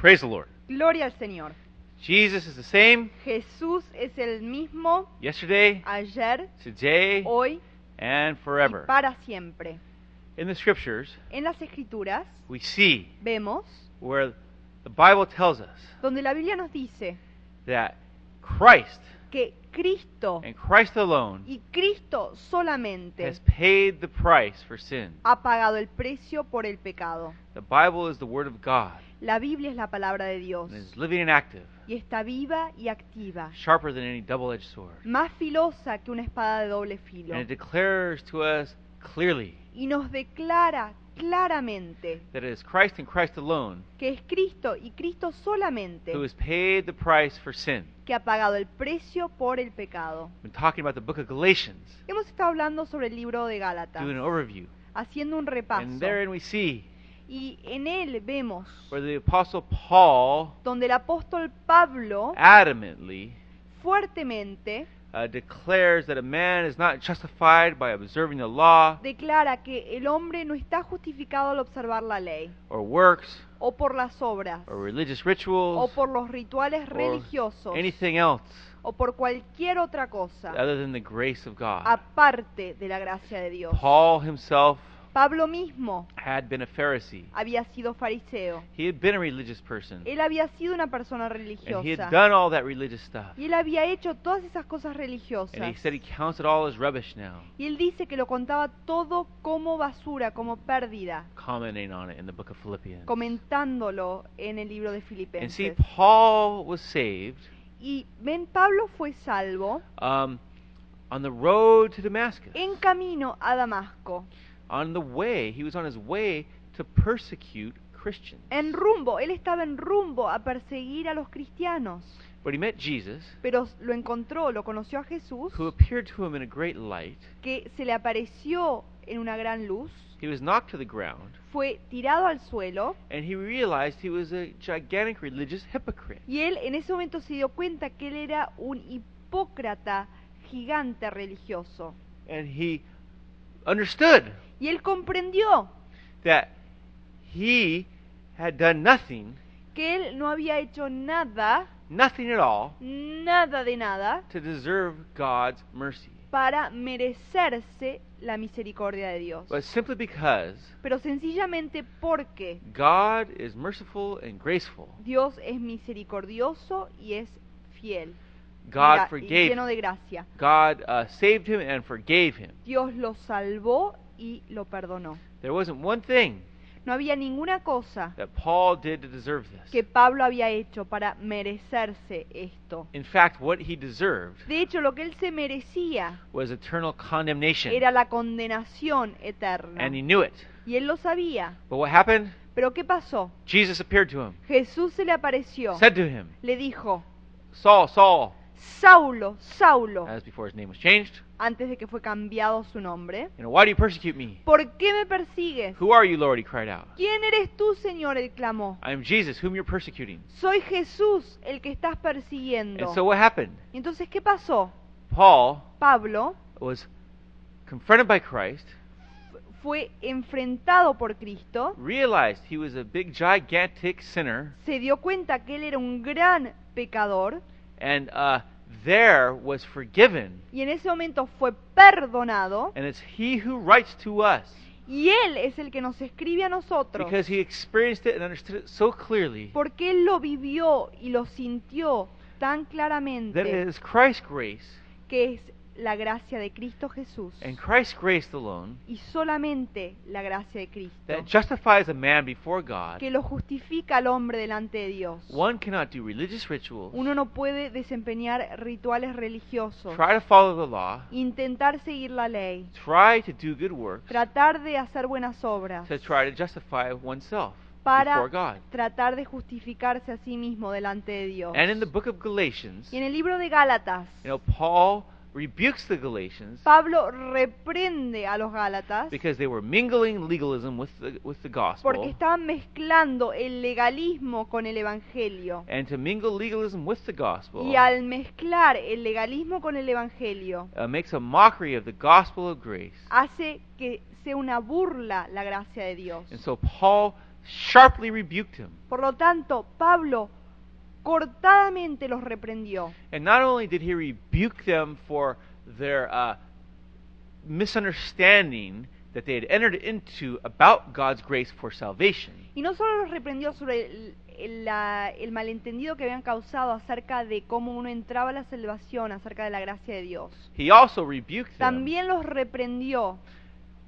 Praise the Lord. Gloria al Señor. Jesus is the same Jesús es el mismo yesterday, ayer, today, hoy and y forever. para siempre. In the scriptures, En las Escrituras we see vemos where the Bible tells us donde la Biblia nos dice that Christ que Cristo and Christ alone y Cristo solamente has paid the price for sin. ha pagado el precio por el pecado. The Bible is the Word of God La Biblia es la palabra de Dios and is living and active, y está viva y activa, sharper than any double edged sword. más filosa que una espada de doble filo. And it declares to us clearly Y nos declara claramente that it is Christ and Christ alone que es Cristo y Cristo solamente who has paid the price for sin. que ha pagado el precio por el pecado. We've been talking about the book of Galatians, Hemos estado hablando sobre el libro de Gálatas, doing an overview. haciendo un repaso. And therein we see Y en él vemos where the Apostle Paul donde el apóstol Pablo adamantly fuertemente uh, declares that a man is not justified by observing the law declara que el hombre no está justificado al observar la ley, or works o por las obras, or religious o rituals por los rituales or religiosos, anything else o por cualquier otra cosa, other than the grace of God. aparte de la gracia de Dios. Paul himself Pablo mismo had been a Pharisee. había sido fariseo. He had been a religious person. Él había sido una persona And he had religiosa. done all that religious stuff. Y él había hecho todas esas cosas And he religiosas. said he counts it all as rubbish now, Y él dice que lo contaba todo como basura, como pérdida, commenting on it in the book of Philippians. comentándolo en el libro de And see, Filipenses. Paul was saved Y ven, Pablo fue salvo um, on the road to Damascus. en camino a Damasco, On the way, he was on his way to persecute Christians. en rumbo. Él estaba en rumbo a perseguir a los cristianos. But he met Jesus, Pero lo encontró, lo conoció a Jesús, who appeared to him in a great light. que se le apareció en una gran luz, He was knocked to the ground, fue tirado al suelo and he realized he was a gigantic religious hypocrite. y él en ese momento se dio cuenta que él era un hipócrata gigante religioso. And he understood Y él comprendió that he had done nothing, que él no había hecho nada, nothing at all, nada de nada, to deserve God's mercy. para merecerse la misericordia de Dios. But simply because Pero sencillamente porque God is merciful and graceful, Dios es misericordioso y es fiel. God y forgave lleno de gracia. God uh, saved him and forgave him. Dios lo salvó y lo perdonó. There wasn't one thing No había ninguna cosa that Paul did to deserve this. que Pablo había hecho para merecerse esto. In fact, what he deserved De hecho, lo que él se merecía was eternal condemnation, era la condenación eterna. and he knew it. Y él lo sabía. But what happened? Pero ¿qué pasó? Jesus appeared to him, Jesús se le apareció, said to him, le dijo, Saul, Saul, Saulo, Saulo, as before his name was changed, antes de que fue cambiado su nombre, why do you persecute me? ¿por qué me persigues? Who are you, Lord? He cried out. ¿Quién eres tú, Señor? Él clamó. I am Jesus, whom you're persecuting. Soy Jesús el que estás persiguiendo. And so what happened? Y Entonces, ¿qué pasó? Paul Pablo was confronted by Christ, fue enfrentado por Cristo, realized he was a big, gigantic sinner, se dio cuenta que él era un gran pecador and uh, there was forgiven. y en ese momento fue perdonado. And it's he who writes to us. Y él es el que nos escribe a nosotros. Because he experienced it and understood it so clearly. Porque él lo vivió y lo sintió tan that it claramente is Christ's grace que es la gracia de Cristo Jesús and Christ's grace alone y solamente la gracia de Cristo that justifies a man before God. que lo justifica al hombre delante de Dios. One cannot do religious rituals, Uno no puede desempeñar rituales religiosos, try to follow the law, intentar seguir la ley, try to do good works, tratar de hacer buenas obras, to try to justify oneself para before God. tratar de justificarse a sí mismo delante de Dios. And in the book of Galatians, Y en el libro de Gálatas, you know, Paul rebukes the Galatians Pablo reprende a los Gálatas because they were mingling legalism with the with the gospel. porque estaban mezclando el legalismo con el evangelio. And to mingle legalism with the gospel Y al mezclar el legalismo con el evangelio, uh, makes a mockery of the gospel of grace. hace que sea una burla la gracia de Dios. And so Paul sharply rebuked him. Por lo tanto, Pablo cortadamente los reprendió. And not only did he rebuke them for their uh, misunderstanding that they had entered into about God's grace for salvation, Y no solo los reprendió sobre el, el- la- el malentendido que habían causado acerca de cómo uno entraba a la salvación, acerca de la gracia de Dios. he also rebuked them También los reprendió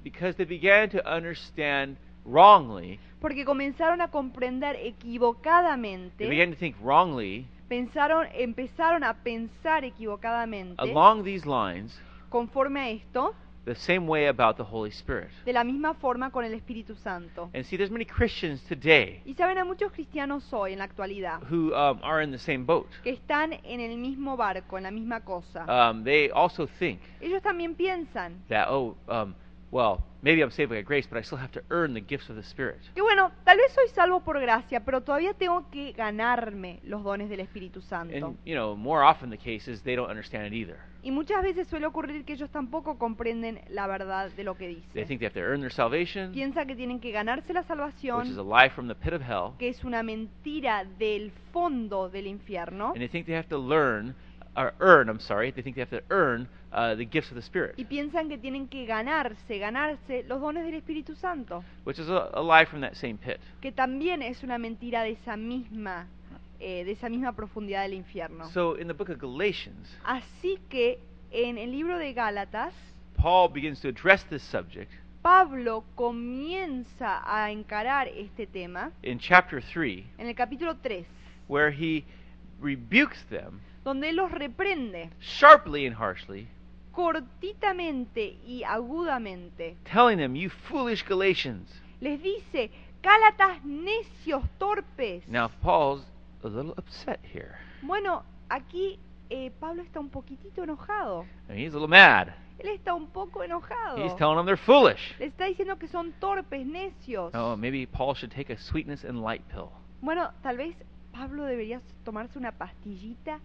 because they began to understand wrongly. Porque comenzaron a comprender They equivocadamente, began to think wrongly pensaron, empezaron a pensar equivocadamente along these lines conforme a esto, the same way about the Holy Spirit. de la misma forma con el Espíritu Santo. And see, there's many Christians today Y saben, a muchos cristianos hoy en la actualidad who um, are in the same boat. que están en el mismo barco, en la misma cosa. Um, they also think Ellos también piensan that, oh, um, well, maybe I'm saved by grace, but I still have to earn the gifts of the Spirit. que bueno, tal vez soy salvo por gracia, pero todavía tengo que ganarme los dones del Espíritu Santo. And, you know, more often the case is they don't understand it either. Y muchas veces suele ocurrir que ellos tampoco comprenden la verdad de lo que They dice. think they have to earn their salvation, Piensa que tienen que ganarse la which is a salvación, lie from the pit of hell, que es una mentira del fondo del infierno, and they think they have to learn, or earn, I'm sorry, they think they have to earn uh, the gifts of the Spirit, y piensan que tienen que ganarse, ganarse los dones del Espíritu Santo, which is a, a lie from that same pit. que también es una mentira de esa misma, eh, de esa misma profundidad del infierno. So in the book of Galatians, Así que en el libro de Gálatas, Paul begins to address this subject Pablo comienza a encarar este tema in chapter 3, en el capítulo 3, where he rebukes them donde él los reprende sharply and harshly, cortitamente y agudamente. telling them, You foolish Galatians. Les dice, Gálatas necios, torpes. Now, Paul's a little upset here. Bueno, aquí eh, Pablo está un poquitito enojado. I mean, he's a little mad. Él está un poco enojado. He's telling them they're foolish. Le está diciendo que son torpes, necios. Oh, maybe Paul should take a sweetness and light pill. Bueno, tal vez Pablo debería tomarse una pastillita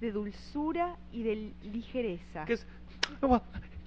de dulzura y de ligereza. Because, well,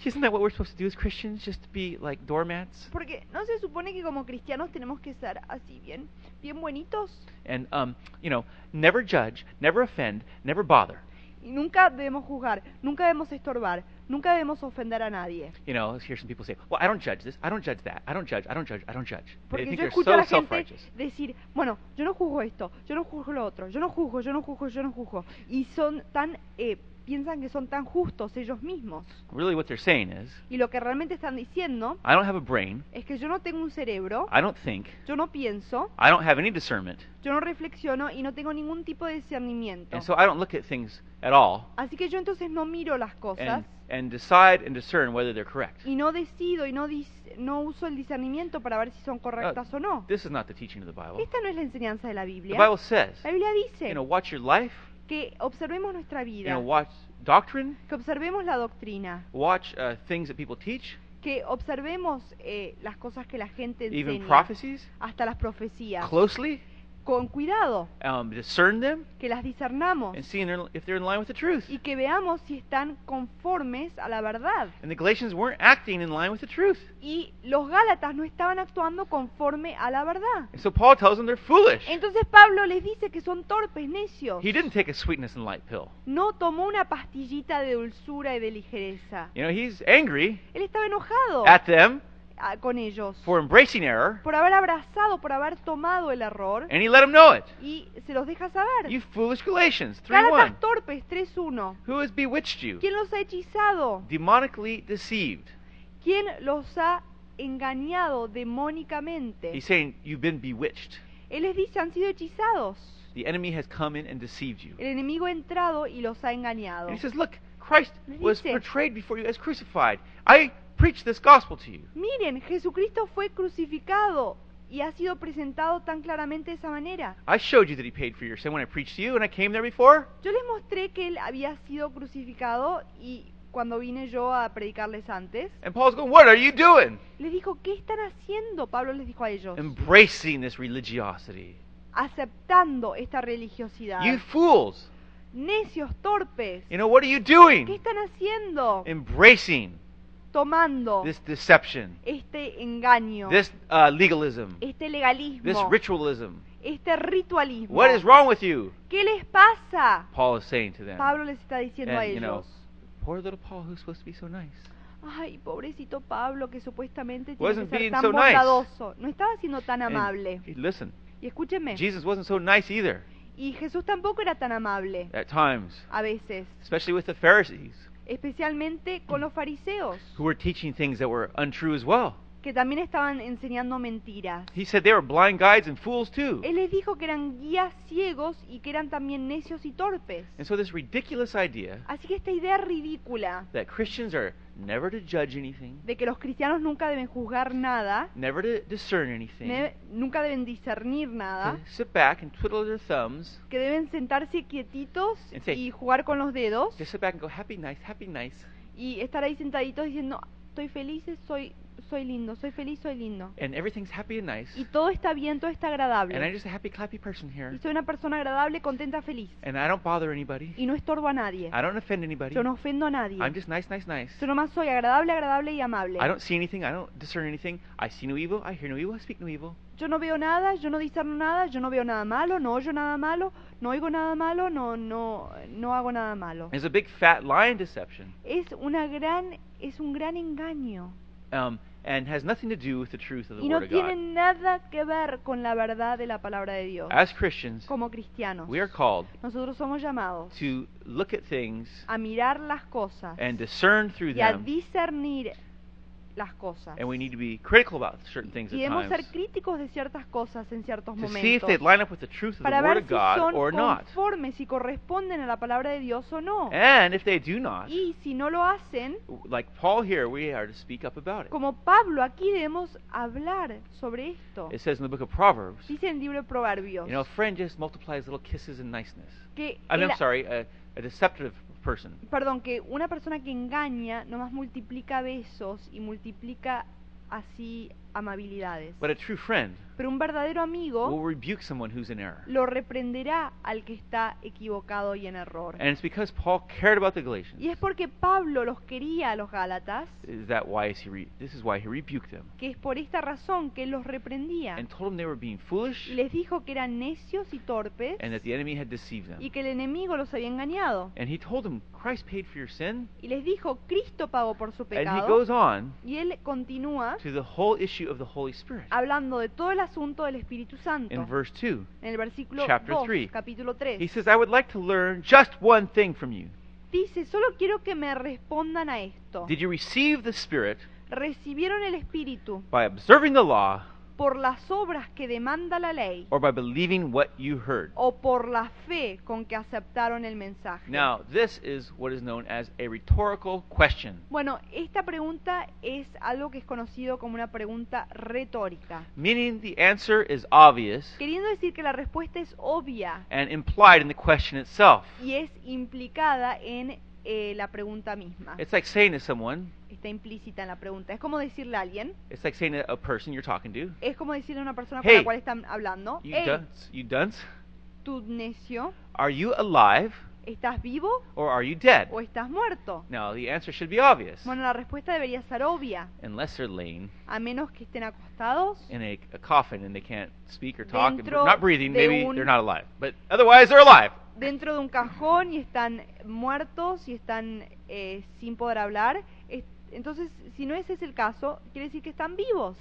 isn't that what we're supposed to do as Christians? Just to be like doormats? Porque no se supone que como cristianos tenemos que ser así bien, bien buenitos And, um, you know, never judge, never offend, never bother. Y nunca debemos juzgar, nunca debemos estorbar, nunca debemos ofender a nadie. You know, hear some people say, well, I don't judge this, I don't judge that, I don't judge, I don't judge, I don't judge. Porque yo escucho a so la gente decir, bueno, yo no juzgo esto, yo no juzgo lo otro, yo no juzgo, yo no juzgo, yo no juzgo. Y son tan, eh, piensan que son tan justos ellos mismos. Really what they're saying is, Y lo que realmente están diciendo I don't have a brain, es que yo no tengo un cerebro, I don't think, yo no pienso, I don't have any discernment, yo no reflexiono y no tengo ningún tipo de discernimiento. and so I don't look at things at all Así que yo entonces no miro las cosas and, and decide and discern whether they're correct. y no decido y no, no uso el discernimiento para ver si son correctas o no. This is not the teaching of the Bible. Esta no es la enseñanza de la The Biblia. Bible says, La Biblia dice you know, watch your life, que observemos nuestra you vida, know, watch doctrine, que observemos la doctrina, watch uh, things that people teach, que observemos eh, las cosas que la gente even enseña, prophecies, hasta las profecías, closely, con cuidado, um, discern them, que las discernamos and see if they're in line with the truth. y que veamos si están conformes a la verdad. And the Galatians weren't acting in line with the truth. Y los Gálatas no estaban actuando conforme a la verdad. And so Paul tells them they're foolish. Entonces Pablo les dice que son torpes, necios. He didn't take a sweetness and light pill. No tomó una pastillita de dulzura y de ligereza. You know, he's angry Él estaba enojado at them ah, con ellos for embracing error, por haber abrazado, por haber tomado el error and he let them know it. y se los deja saber. You foolish Galatians, 3 1. Gálatas torpes 3.1. Who has bewitched you? ¿Quién los ha hechizado? Demonically deceived. ¿Quién los ha engañado demónicamente? He's saying, You've been bewitched. Él les dice, han sido hechizados. The enemy has come in and deceived you. El enemigo ha entrado y los ha engañado. And he says, Look, Christ was portrayed before you as crucified. I preach this gospel to you. Miren, Jesucristo fue crucificado y ha sido presentado tan claramente de esa manera. I showed you that he paid for your sin when I preached to you and I came there before. Yo les mostré que él había sido crucificado y cuando vine yo a predicarles antes, And Paul's going, What are you doing? les dijo, ¿qué están haciendo? Pablo les dijo a ellos, Embracing this religiosity. aceptando esta religiosidad. You fools. Necios, torpes. You know, what are you ¿Qué doing? están haciendo? Embracing tomando this deception, este engaño, this uh, legalism, este this legalismo, ritualism. este ritualismo. What is wrong with you? ¿Qué les pasa? Paul is saying to them. Pablo les está diciendo a And, you know, ellos. poor little Paul who's supposed to be so nice. Ay, pobrecito Pablo, que supuestamente tiene Wasn't que ser being tan so nice. No estaba siendo tan And amable. he- listen, Y Jesus wasn't so nice either y Jesús tampoco era tan amable at times, a veces, especially with the Pharisees especialmente con los fariseos, who were teaching things that were untrue as well. Que también estaban enseñando mentiras. He said they were blind guides and fools too. Él les dijo que eran guías ciegos y que eran también necios y torpes. And so this ridiculous idea Así que esta idea ridícula that Christians are never to judge anything, de que los cristianos nunca deben juzgar nada, never to discern anything, ne- nunca deben discernir nada, to sit back and twiddle their thumbs, que deben sentarse quietitos And say- y jugar con los dedos just sit back and go happy nice, happy nice. y estar ahí sentaditos diciendo, estoy feliz, soy, soy lindo, soy feliz, soy lindo. And everything's happy and nice. Y todo está bien, todo está And I'm agradable. just a happy clappy person here. Y soy una persona agradable, contenta, feliz. And I don't bother anybody. Y no estorbo a nadie. I don't offend anybody. Yo no ofendo a nadie. I'm just nice, nice, nice. Yo nomás soy agradable, agradable y amable. I don't see anything. I don't discern anything. I see no evil. I hear no evil. I speak no evil. Yo no veo nada, yo no discerno nada, yo no veo nada malo, no oyo nada malo, no oigo nada malo, no, no, no hago nada malo. It's a big fat deception, Es una gran, es un gran engaño. um, and has nothing to do with the truth of the Y no Word of tiene God. nada que ver con la verdad de la palabra de Dios. As Christians, Como cristianos, we are called nosotros somos llamados to look at things a mirar las cosas and discern through y a them, discernir las cosas. and we need to be critical about certain things Y at debemos ser críticos de ciertas cosas en ciertos to see if momentos they line up with the truth of the para Word ver of si God son or not. conformes, si corresponden a la palabra de Dios o no. And if they do not, Y si no lo hacen, like Paul here, we are to speak up about it. como Pablo, aquí debemos hablar sobre esto. It says in the book of Proverbs, Dice en el libro de Proverbios you know, a friend just multiplies little kisses and niceness. que, I mean, el- I'm sorry, a, a deceptive person. perdón, que una persona que engaña nomás multiplica besos y multiplica así amabilidades. But a true friend Pero un verdadero will amigo rebuke someone who's in error. lo reprenderá al que está equivocado y en error. And it's because Paul cared about the Galatians. Y es porque Pablo los quería a los Gálatas, Is that why is he re- this is why he rebuked them que es por esta razón que él los reprendía. and told them they were being foolish Y les dijo que eran necios y torpes and that the enemy had deceived y them. que el enemigo los había engañado. And he told them Christ paid for your sin. Y les dijo, Cristo pagó por su And he pecado. goes on Y él continúa to the whole issue of the Holy Spirit hablando de todo el asunto del Espíritu Santo. in verse 2. En el versículo chapter 2, three. capítulo 3. He says, I would like to learn just one thing from you. Dice, solo quiero que me respondan a esto. Did you receive the Spirit ¿Recibieron el Espíritu by observing the law por las obras que demanda la ley or by believing what you heard? o por la fe con que aceptaron el mensaje? Now, this is what is known as a rhetorical question, Bueno, esta pregunta es algo que es conocido como una pregunta retórica, meaning the answer is obvious queriendo decir que la respuesta es obvia and implied in the question itself. y es implicada en eh, la pregunta misma. It's like saying to someone, Está implícita en la pregunta. Es como decirle a alguien, it's like saying to a person you're talking to, es como decirle a una persona con Hey, la cual están hablando, you hey, dunce, you dunce, tú necio, are you alive ¿estás vivo or are you dead? o estás muerto? Now, the answer should be obvious, Bueno, la respuesta debería ser obvia, unless they're laying a menos que estén acostados in a, a coffin and they can't speak or talk, and not breathing, maybe un- they're not alive. But otherwise, they're alive. dentro de un cajón y están muertos y están eh, sin poder hablar. Es- Entonces, si no ese es el caso, quiere decir que están vivos.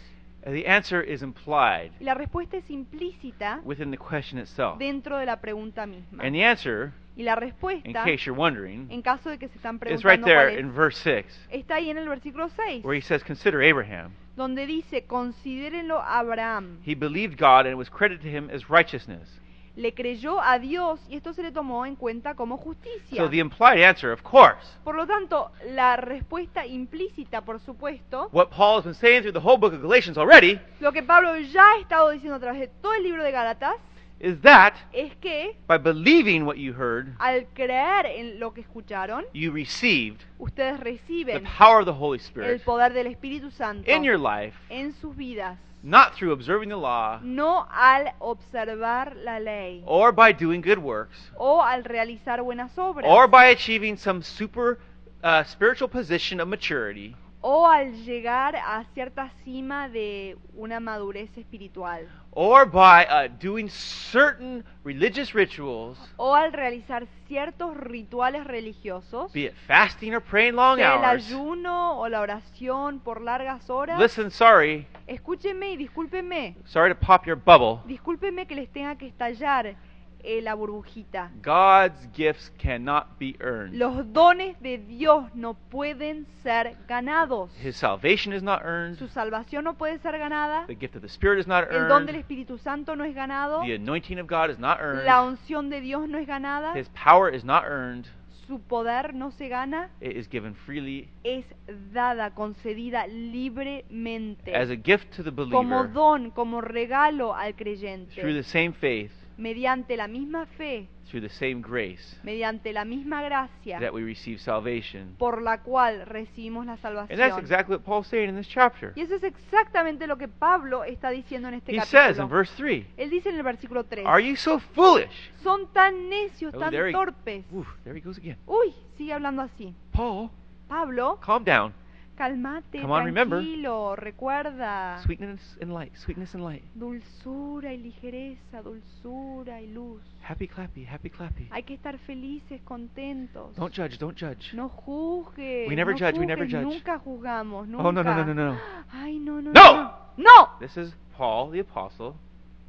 The answer is implied Y la respuesta es implícita within the question itself. dentro de la pregunta misma. And the answer, Y la in respuesta, case you're wondering, en caso de que se están is right preguntando there cuál es, in verse 6, está ahí en el versículo 6, where he says, Consider Abraham. donde dice, considérenlo a Abraham. He believed God, and it was credited to him as righteousness. Le creyó a Dios y esto se le tomó en cuenta como justicia. So the implied answer, of course, Por lo tanto, la respuesta implícita, por supuesto, what Paul has been saying through the whole book of Galatians already, lo que Pablo ya ha estado diciendo a través de todo el libro de Gálatas, is that es que by believing what you heard, al creer en lo que escucharon, you received ustedes the reciben power of the Holy el Spirit poder del Espíritu Santo in your life, en sus vidas, not through observing the law no al observar la ley. or by doing good works o al realizar buenas obras. or by achieving some super uh, spiritual position of maturity o al llegar a cierta cima de una madurez espiritual, or by uh, doing certain religious rituals, o al realizar ciertos rituales religiosos, be it fasting or praying long sea el hours. ayuno o la oración por largas horas. Listen, sorry, Escúchenme y discúlpenme, sorry to pop your bubble. discúlpenme que les tenga que estallar eh, la burbujita. God's gifts cannot be earned. Los dones de Dios no pueden ser ganados. His salvation is not earned. Su salvación no puede ser ganada. The gift of the Spirit is not El don del earned. Espíritu Santo no es ganado. The anointing of God is not La earned. unción de Dios no es ganada. His power is not earned. Su poder no se gana. It is given freely Es dada, concedida libremente. as a gift to the Como believer don, como regalo al through creyente. the same faith, Mediante la misma fe, through the same grace mediante la misma gracia that we receive salvation. por la cual recibimos la And that's salvación. exactly what Paul's saying in this chapter. Y eso es exactamente lo que Pablo está diciendo en este He says in capítulo. verse 3, Él dice en el versículo 3, Are you so foolish? son tan necios, Oh, tan there he- torpes. There he goes again. Uy, sigue hablando así. Paul, Pablo, calm down. Calmate, Come on, remember. tranquilo, recuerda. Sweetness and light, sweetness and light. Dulzura y ligereza, dulzura y luz. Happy clappy, happy clappy. Hay que estar felices, contentos. Don't judge, don't judge. No juzgues. We never no judge, we never juzgues, judge. Nunca juzgamos, nunca. Oh, no, no, no, no, no. Ay, no, no, No! no. No. This is Paul the apostle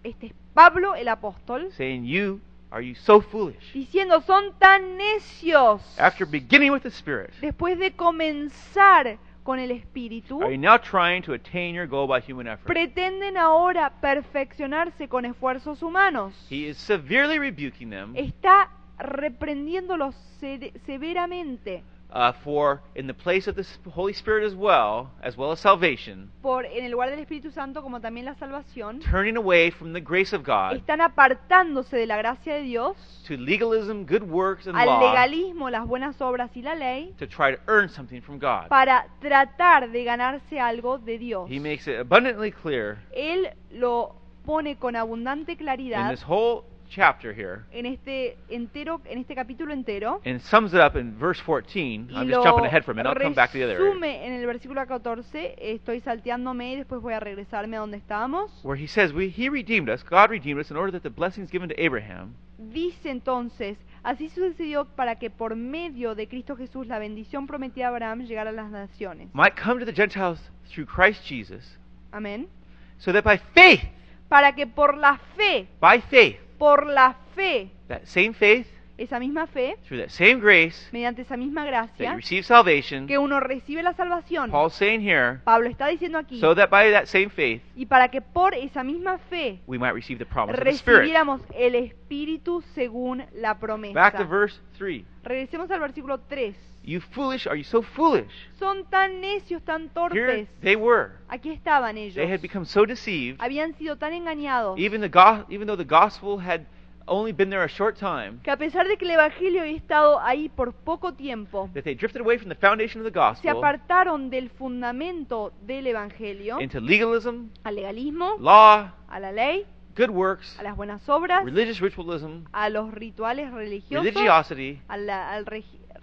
Este es Pablo el apóstol saying, You are you so foolish? diciendo, son tan necios. After beginning with the Spirit, Después de comenzar con el Espíritu, are you now trying to attain your goal by human effort? pretenden ahora perfeccionarse con esfuerzos humanos. He is severely rebuking them Está reprendiéndolos se- severamente uh, for, in the place of the Holy Spirit as well, as well as salvation, por en el lugar del Espíritu Santo como también la salvación. turning away from the grace of God Están apartándose de la gracia de Dios to legalism, good works, and al law legalismo, las buenas obras y la ley to try to earn something from God. para tratar de ganarse algo de Dios. He makes it abundantly clear Él lo pone con abundante in claridad this whole chapter here en este entero, en este capítulo entero. and sums it up in verse 14. Y I'm just jumping ahead for a minute. I'll come back to the other resume en el versículo 14. Estoy salteándome y después voy a regresarme a donde estábamos. Where he says, we, He redeemed us, God redeemed us, in order that the blessings given to Abraham Dice entonces, así sucedió para que por medio de Cristo Jesús la bendición prometida a Abraham llegara a las naciones. might come to the Gentiles through Christ Jesus, Amén. so that by faith, Para que por la fe, by faith, por la fe, that same faith, esa misma fe, through that same grace, mediante esa misma that you gracia, receive salvation, que uno recibe la salvación. Paul's saying here, Pablo está diciendo aquí, so that by that same faith, y para que por esa misma fe we might receive the promise of the Spirit. recibiéramos el Espíritu según la promesa. Back to verse 3. Regresemos al versículo 3. You foolish, are you so foolish? Son tan necios, tan Here torpes. they were. Aquí estaban ellos. They had become so deceived, Habían sido tan engañados even, the go- even though the gospel had only been there a short time, que a pesar de que el Evangelio había estado ahí por poco tiempo, that they drifted away from the foundation of the se gospel apartaron del fundamento del Evangelio into legalism, al legalismo, law, a la ley, good works, a las buenas obras, religious ritualism, a los rituales religiosos, religiosity, a la- al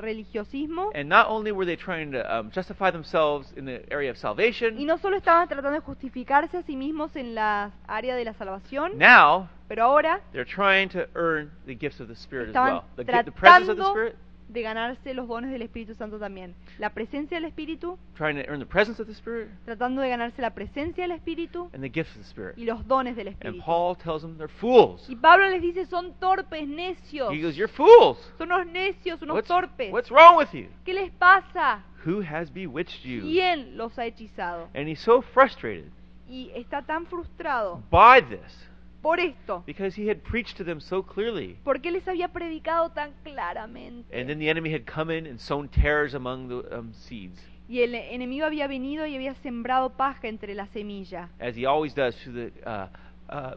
religiosismo. and not only were they trying to um, justify themselves in the area of Y salvation, no solo estaban tratando de justificarse a sí mismos en la área de la salvación, now pero ahora they're trying to earn the gifts of the Spirit as well. The, the presence of the Spirit, de ganarse los dones del Espíritu Santo también. La presencia del Espíritu, trying to earn the presence of the Spirit, tratando de ganarse la presencia del Espíritu and the gifts of the Spirit. y los dones del And Espíritu. Paul tells them they're fools. Y Pablo les dice, son torpes, necios. He goes, You're fools. Son unos necios, unos What's, torpes. what's wrong with you? ¿Qué les pasa? Who has bewitched you? ¿Quién los ha hechizado? And he's so frustrated Y está tan frustrado by this por esto, because he had preached to them so clearly. porque les había predicado tan claramente. And then the enemy had come in and sown tares among the um, seeds, Y el enemigo había venido y había sembrado paja entre la semilla, as he always does through the, uh, uh,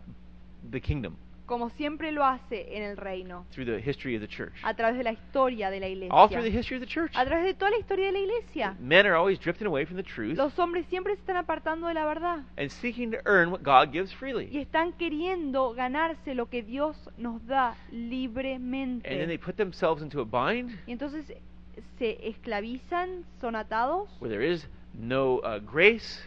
the kingdom, como siempre lo hace en el reino, through the history of the church. a través de la historia de la All through the iglesia. history of the church. A través de toda la historia de la iglesia. Men are always drifting away from the truth Los hombres siempre se están apartando de la verdad and seeking to earn what God gives y freely. están queriendo ganarse lo que Dios nos da And then they libremente. put themselves into a bind Y entonces se esclavizan, son atados, where there is no uh, grace,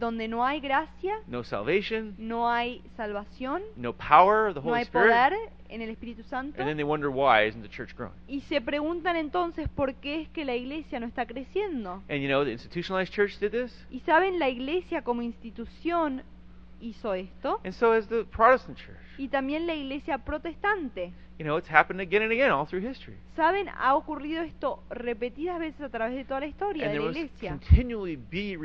donde no hay gracia, no salvation, no hay salvación, no power of the no Holy hay Spirit. poder en el Espíritu Santo. And then they wonder why isn't the church growing? Y se preguntan entonces por qué es que la iglesia no está creciendo. And you know, the institutionalized church did this, Y saben, la iglesia como institución hizo esto. and so has the Protestant church. Y también la iglesia protestante. You know, it's happened again and again all through history. Saben, ha ocurrido esto repetidas veces a través de toda la historia And de la iglesia. continually be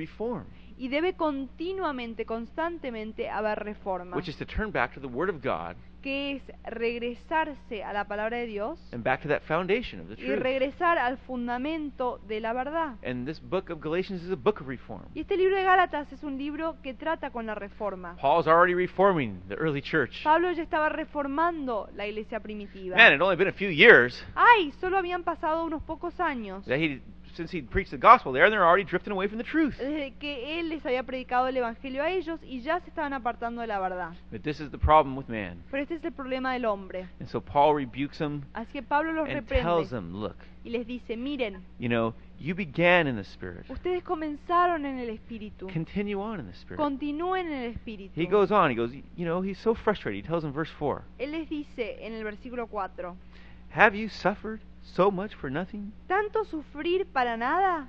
Y debe continuamente, constantemente haber reforma. which is to turn back to the Word of God Que es regresarse a la palabra de Dios and back to that foundation of the y truth. regresar al fundamento de la verdad. And this book of Galatians is a book of reform. Y este libro de Gálatas es un libro que trata con la reforma. Paul's already reforming the early church. Pablo ya estaba reformando la iglesia primitiva. Man, it had only been a few years Ay, solo habían pasado unos pocos años that he, since he preached the gospel there, and they're already drifting away from the truth. desde que él les había predicado el evangelio a ellos y ya se estaban apartando de la verdad. But this is the problem with man. Pero este es el problema del hombre. And so Paul rebukes them Así que Pablo los and tells them, look, y les dice, miren, you know, you began in the Spirit. ustedes comenzaron en el espíritu, Continue on in the Spirit. continúen en el espíritu. He goes on, he goes, you know, he's so frustrated. He tells them, verse 4, Él les dice en el versículo 4, Have you suffered so much for nothing? ¿tanto sufrir para nada?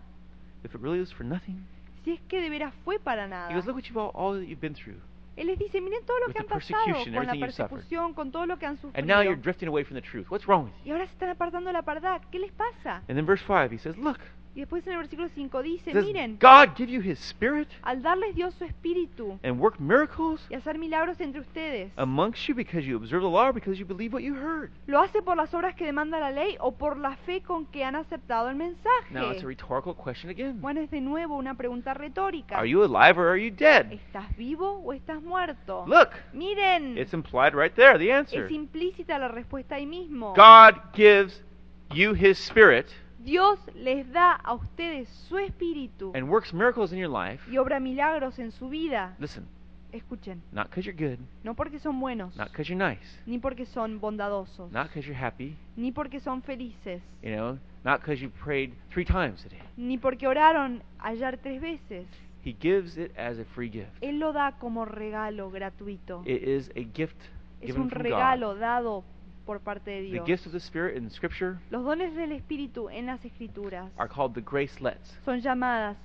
If it really was for nothing? Si es que de veras fue para He nada. goes, Look what you've all, all that you've been through. Él les dice, miren todo lo que han pasado con la persecución, con todo lo que han And now you're sufrido. drifting away from the truth. What's wrong with Y you? ahora se están apartando de la verdad. ¿Qué les pasa? And then verse 5, he says, Look, Y después en el versículo 5 dice, does miren, God give you his Spirit al darles Dios su espíritu and work miracles y hacer milagros entre ustedes, amongst you because you observe the law or because you believe what you heard? ¿lo hace por las obras que demanda la ley o por la fe con que han aceptado el Now, it's a mensaje? rhetorical question again. Bueno, es de nuevo una pregunta retórica. Are you alive or are you dead? ¿Estás vivo o estás muerto? Look, Miren, it's implied right there, the answer. es implícita la respuesta ahí mismo. God gives you his Spirit Dios les da a ustedes su espíritu and works miracles in your life. y obra milagros en su vida. Listen, Escuchen, not because you're good, no porque son buenos, not because you're nice, ni porque son bondadosos, not because you're happy, ni porque son felices, you know, not because you prayed three times a day. ni porque oraron ayer tres veces. He gives it as a free gift. Él lo da como regalo gratuito. It is a gift Es given un from regalo God. dado por parte de The Dios. gifts of the Spirit in Scripture Los dones del Espíritu en las Escrituras are called the gracelets. son llamadas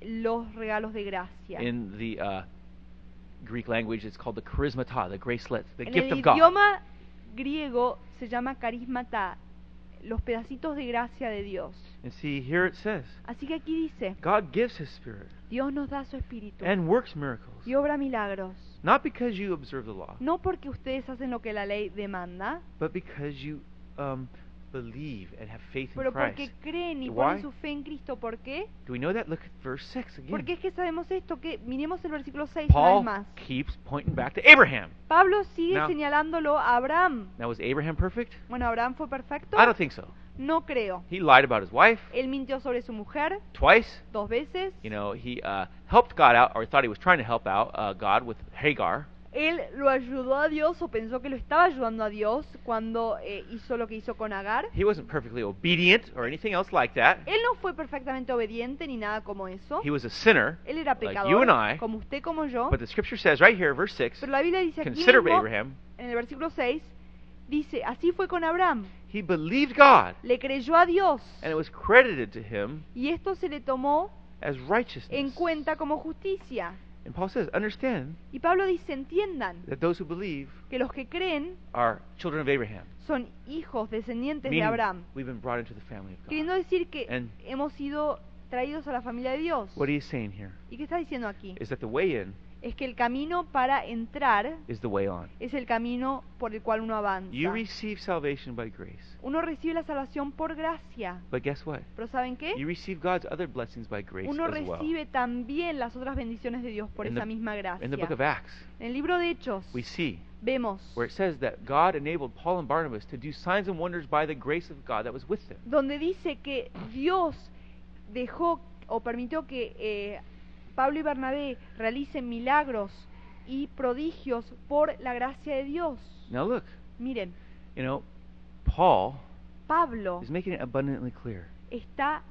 los regalos de gracia. In the uh, Greek language, it's called the charismata, the gracelets, the En gift el of God. idioma griego se llama carismata, los pedacitos de gracia de Dios. And see, here it says, Así que aquí dice, God gives His Spirit Dios nos da su espíritu and works miracles, y obra milagros, not because you observe the law, no porque ustedes hacen lo que la ley demanda, but because you um, believe and have faith in pero porque Christ. creen y Why? ponen su fe en Cristo. ¿Por qué? Do we know that? Look at verse 6 again. Porque es que sabemos esto, que miremos el versículo 6 una vez Paul más. keeps pointing back to Abraham. Pablo sigue Now- señalándolo a Abraham. Now, was Abraham perfect? Bueno, ¿Abraham fue perfecto? I don't think so. No creo. He lied about his wife Él mintió sobre su mujer twice. dos veces. You know, he uh, helped God out, or thought he was trying to help out uh, God with Hagar. Él lo ayudó a Dios o pensó que lo estaba ayudando a Dios cuando eh, hizo lo que hizo con Agar. He wasn't perfectly obedient or anything else like that. Él no fue perfectamente obediente ni nada como eso. He was a sinner. Él era like pecador, you and I. como usted, como yo. But the scripture says right here, verse 6, Pero la Biblia dice aquí consider mismo, Abraham. en el versículo 6, dice, así fue con Abraham. He believed God, Le creyó a Dios and it was credited to him y esto se le tomó as righteousness. en cuenta como justicia. And Paul says, understand Y Pablo dice, entiendan that those who believe que los que creen are children of Abraham. son hijos, descendientes de Meaning Abraham. we've been brought into the family of God. Queriendo decir que And- hemos sido traídos a la familia de Dios. What he's saying here ¿Y qué está diciendo aquí? is that the way in Es que el camino para entrar is the way on. es el camino por el cual uno avanza. You receive salvation by grace. Uno recibe la salvación por gracia. But guess what? Pero ¿saben qué? You receive God's other blessings by grace Uno as well. recibe también las otras bendiciones de Dios por In esa the- misma gracia. In the book of Acts, En el libro de Hechos we see vemos where it says that God enabled Paul and Barnabas to do signs and wonders by the grace of God that was with them. donde dice que Dios dejó o permitió que eh, Pablo y Bernabé realicen milagros y prodigios por la gracia de Dios. Now look, Miren, you know, Paul Pablo is making it abundantly clear. está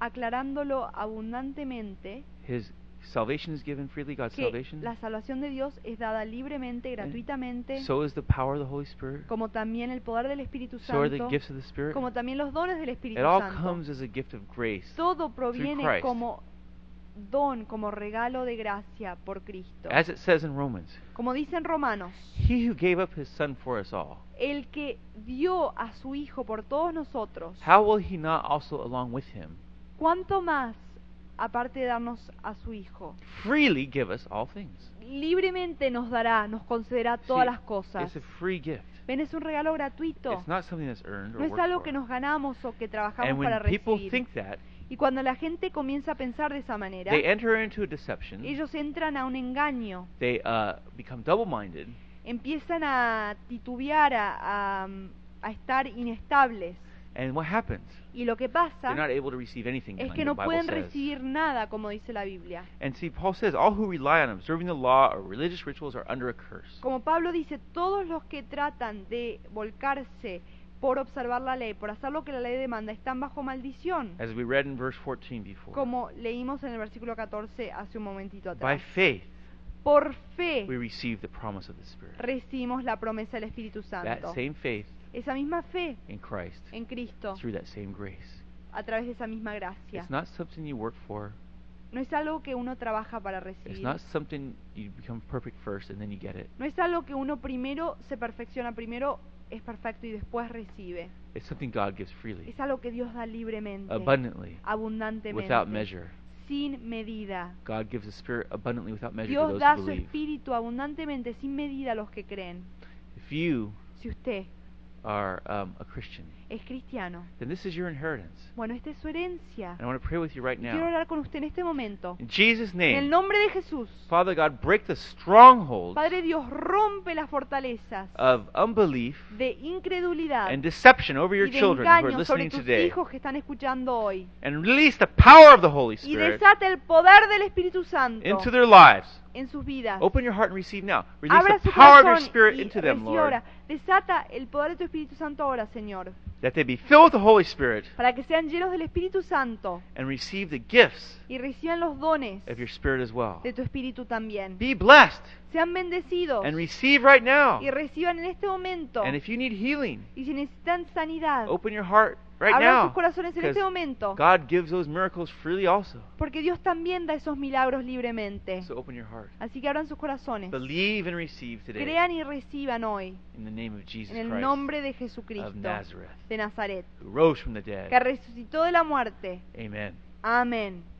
aclarándolo abundantemente His salvation is given freely, God's salvation. la salvación de Dios es dada libremente, gratuitamente, So is the power of the Holy Spirit. como también el poder del Espíritu So are the Santo, gifts of the Spirit. como también los dones del Espíritu It all Santo. comes as a gift of grace. Todo proviene como don, como regalo de gracia por Cristo. As it says in Romans, Como dice en Romanos, He who gave up His Son for us all, el que dio a su Hijo por todos nosotros, how will He not also, along with Him, ¿cuánto más, aparte de darnos a su Hijo, freely give us all things? libremente nos dará, nos concederá todas See, las cosas? It's a free gift. Ven, es un regalo gratuito. It's not something that's earned or No es algo que nos ganamos o que trabajamos And para when people recibir. think that, Y cuando la gente comienza a pensar de esa manera, they enter into a deception. ellos entran a un engaño, They uh, become double-minded, empiezan a titubear, a, a- a estar inestables. and what happens? Y lo que They're pasa not able to receive anything. es que no pueden says. recibir nada, como dice la Biblia. And see, Paul says, all who rely on observing the law or religious rituals are under a curse. Como Pablo dice, todos los que tratan de volcarse por observar la ley, por hacer lo que la ley demanda, están bajo maldición. As we read in verse 14 before. Como leímos en el versículo 14 hace un momentito By atrás. faith, Por we fe receive the promise of the Spirit. recibimos la promesa del Espíritu That Santo. same faith Esa misma fe in Christ en Cristo, through that same grace. a través de esa misma gracia. It's not something you work for. No es algo que uno trabaja para It's recibir. not something you become perfect first and then you get it. No es algo que uno primero se perfecciona, primero es perfecto y después recibe. It's something God gives freely, Es algo que Dios da libremente, abundantly, abundantemente, without measure. sin medida. God gives the Spirit abundantly without measure to Dios those da who su believe. espíritu abundantemente, sin medida a los que creen. If you Si usted are um, a Christian, es cristiano, then this is your inheritance. bueno, esta es su herencia. And I want to pray with you right Y Quiero now. orar con usted en este momento. In Jesus' En el name, nombre de Jesús, Father God, break the strongholds Padre Dios, rompe las fortalezas of unbelief de incredulidad and deception over your y de children who are engaño sobre listening tus today. hijos que están escuchando hoy. And release the power of the Holy Y Spirit desata el poder del Espíritu Santo into their lives. en sus vidas. Open your heart and receive now. Release Abra the su power of your corazón Spirit y into them, recibe Lord. ahora. Desata el poder de tu Espíritu Santo ahora, Señor, That they be filled with the Holy Spirit para que sean llenos del Espíritu Santo and receive the gifts y reciban los dones of your Spirit as well. de tu Espíritu también. Be blessed Sean bendecidos and receive right now. y reciban en este momento. And if you need healing, Y si necesitan sanidad, open your heart right abran now. sus corazones en este momento, God gives those miracles freely also. porque Dios también da esos milagros libremente. So open your heart. Así que abran sus corazones. Believe and receive today Crean y reciban hoy, in the name of Jesus en el nombre de of Jesucristo Nazareth, de Nazaret, who rose from the dead. que resucitó de la muerte. Amén.